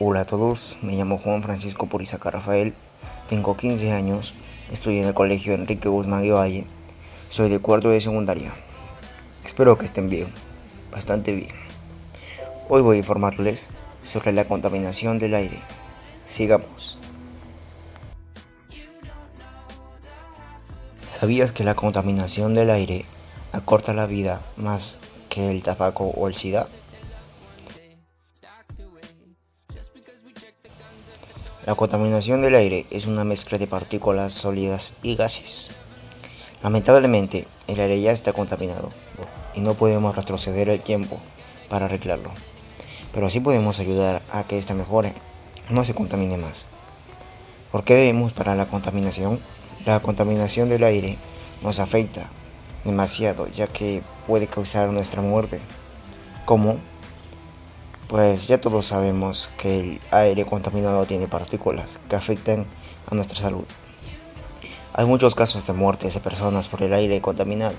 Hola a todos, me llamo Juan Francisco Purizaca Rafael, tengo 15 años, estoy en el colegio Enrique Guzmán y Valle, soy de cuarto de secundaria. Espero que estén bien, bastante bien. Hoy voy a informarles sobre la contaminación del aire. Sigamos. ¿Sabías que la contaminación del aire acorta la vida más que el tabaco o el SIDA? La contaminación del aire es una mezcla de partículas sólidas y gases. Lamentablemente, el aire ya está contaminado y no podemos retroceder el tiempo para arreglarlo. Pero sí podemos ayudar a que ésta mejore, no se contamine más. ¿Por qué debemos parar la contaminación? La contaminación del aire nos afecta demasiado ya que puede causar nuestra muerte. Pues ya todos sabemos que el aire contaminado tiene partículas que afectan a nuestra salud. Hay muchos casos de muertes de personas por el aire contaminado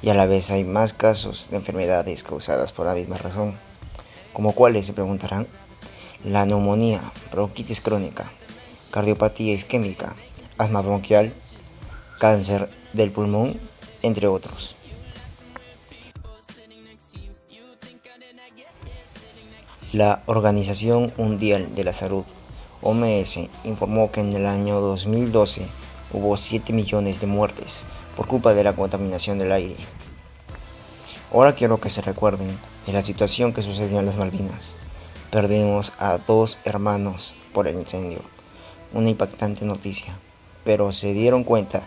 y a la vez hay más casos de enfermedades causadas por la misma razón. ¿Como cuáles se preguntarán? La neumonía, bronquitis crónica, cardiopatía isquémica, asma bronquial, cáncer del pulmón, entre otros. La Organización Mundial de la Salud, OMS, informó que en el año 2012 hubo 7 millones de muertes por culpa de la contaminación del aire. Ahora quiero que se recuerden de la situación que sucedió en las Malvinas. Perdimos a dos hermanos por el incendio. Una impactante noticia, pero se dieron cuenta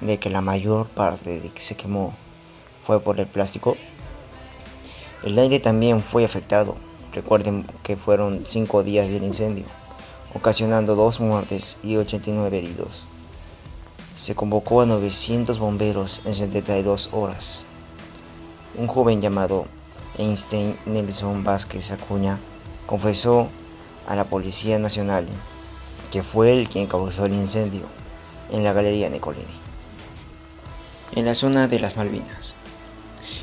de que la mayor parte de que se quemó fue por el plástico. El aire también fue afectado Recuerden que fueron cinco días del incendio, ocasionando dos muertes y 89 heridos. Se convocó a 900 bomberos en 72 horas. Un joven llamado Einstein Nelson Vázquez Acuña confesó a la Policía Nacional que fue él quien causó el incendio en la Galería Nicolini, en la zona de las Malvinas.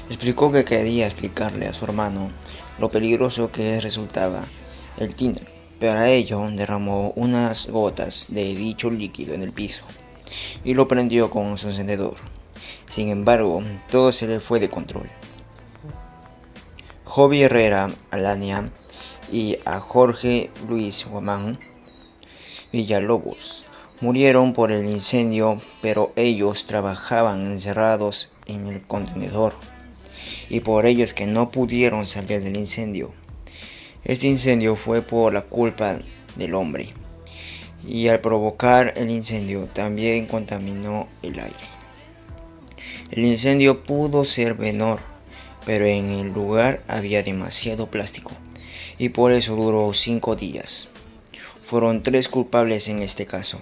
Explicó que quería explicarle a su hermano lo peligroso que resultaba el tiner. Para ello derramó unas gotas de dicho líquido en el piso y lo prendió con su encendedor. Sin embargo, todo se le fue de control. Jovi Herrera Alania y a Jorge Luis Guamán Villalobos murieron por el incendio, pero ellos trabajaban encerrados en el contenedor y por ellos que no pudieron salir del incendio. Este incendio fue por la culpa del hombre y al provocar el incendio también contaminó el aire. El incendio pudo ser menor, pero en el lugar había demasiado plástico y por eso duró cinco días. Fueron tres culpables en este caso.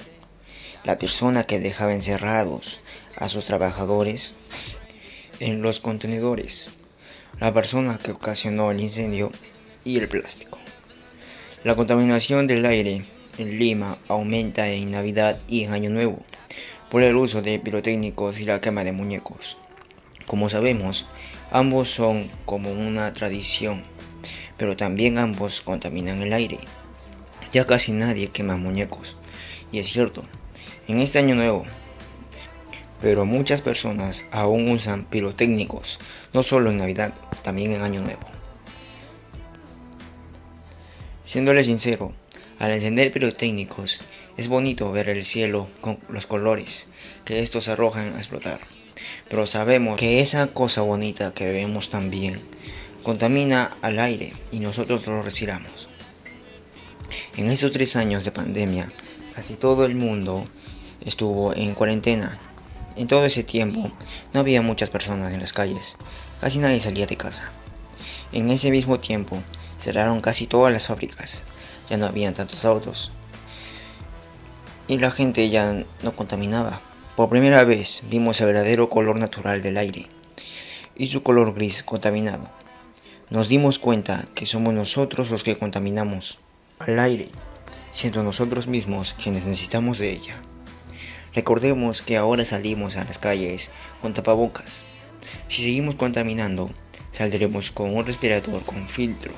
La persona que dejaba encerrados a sus trabajadores en los contenedores, la persona que ocasionó el incendio y el plástico. La contaminación del aire en Lima aumenta en Navidad y en Año Nuevo por el uso de pirotécnicos y la quema de muñecos. Como sabemos, ambos son como una tradición, pero también ambos contaminan el aire. Ya casi nadie quema muñecos, y es cierto, en este año nuevo pero muchas personas aún usan pirotécnicos, no solo en Navidad, también en Año Nuevo. Siéndole sincero, al encender pirotécnicos es bonito ver el cielo con los colores que estos arrojan a explotar, pero sabemos que esa cosa bonita que vemos también contamina al aire y nosotros lo respiramos. En esos tres años de pandemia, casi todo el mundo estuvo en cuarentena en todo ese tiempo no había muchas personas en las calles, casi nadie salía de casa. En ese mismo tiempo cerraron casi todas las fábricas, ya no habían tantos autos y la gente ya no contaminaba. Por primera vez vimos el verdadero color natural del aire y su color gris contaminado. Nos dimos cuenta que somos nosotros los que contaminamos al aire, siendo nosotros mismos quienes necesitamos de ella. Recordemos que ahora salimos a las calles con tapabocas. Si seguimos contaminando, saldremos con un respirador con filtro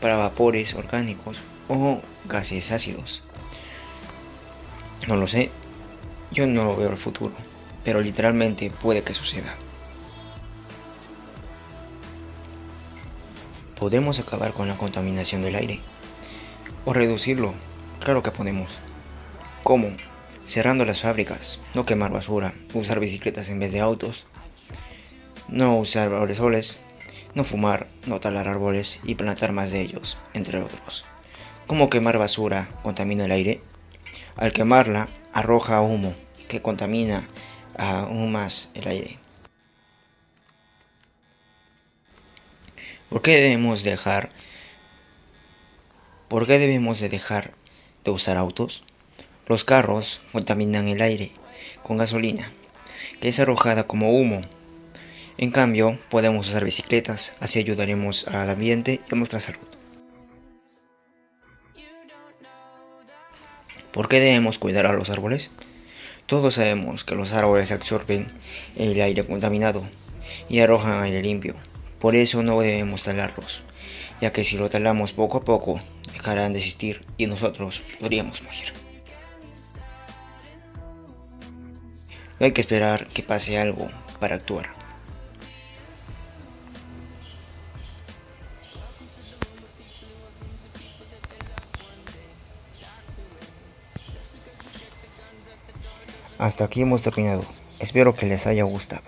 para vapores orgánicos o gases ácidos. No lo sé, yo no lo veo el futuro, pero literalmente puede que suceda. ¿Podemos acabar con la contaminación del aire? ¿O reducirlo? Claro que podemos. ¿Cómo? Cerrando las fábricas, no quemar basura, usar bicicletas en vez de autos, no usar aerosoles, no fumar, no talar árboles y plantar más de ellos, entre otros. ¿Cómo quemar basura contamina el aire? Al quemarla, arroja humo que contamina aún más el aire. ¿Por qué debemos dejar ¿Por qué debemos de dejar de usar autos? Los carros contaminan el aire con gasolina, que es arrojada como humo en cambio, podemos usar bicicletas, así ayudaremos al ambiente y a nuestra salud. ¿Por qué debemos cuidar a los árboles? Todos sabemos que los árboles absorben el aire contaminado y arrojan aire limpio. Por eso no debemos talarlos, ya que si lo talamos poco a poco, dejarán de existir y nosotros podríamos morir. Hay que esperar que pase algo para actuar. Hasta aquí hemos terminado. Espero que les haya gustado.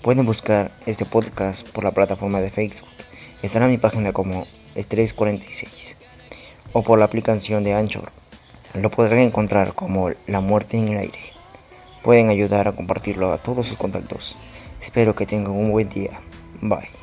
Pueden buscar este podcast por la plataforma de Facebook. Estará en mi página como Estrés 46 o por la aplicación de Anchor. Lo podrán encontrar como La Muerte en el Aire. Pueden ayudar a compartirlo a todos sus contactos. Espero que tengan un buen día. Bye.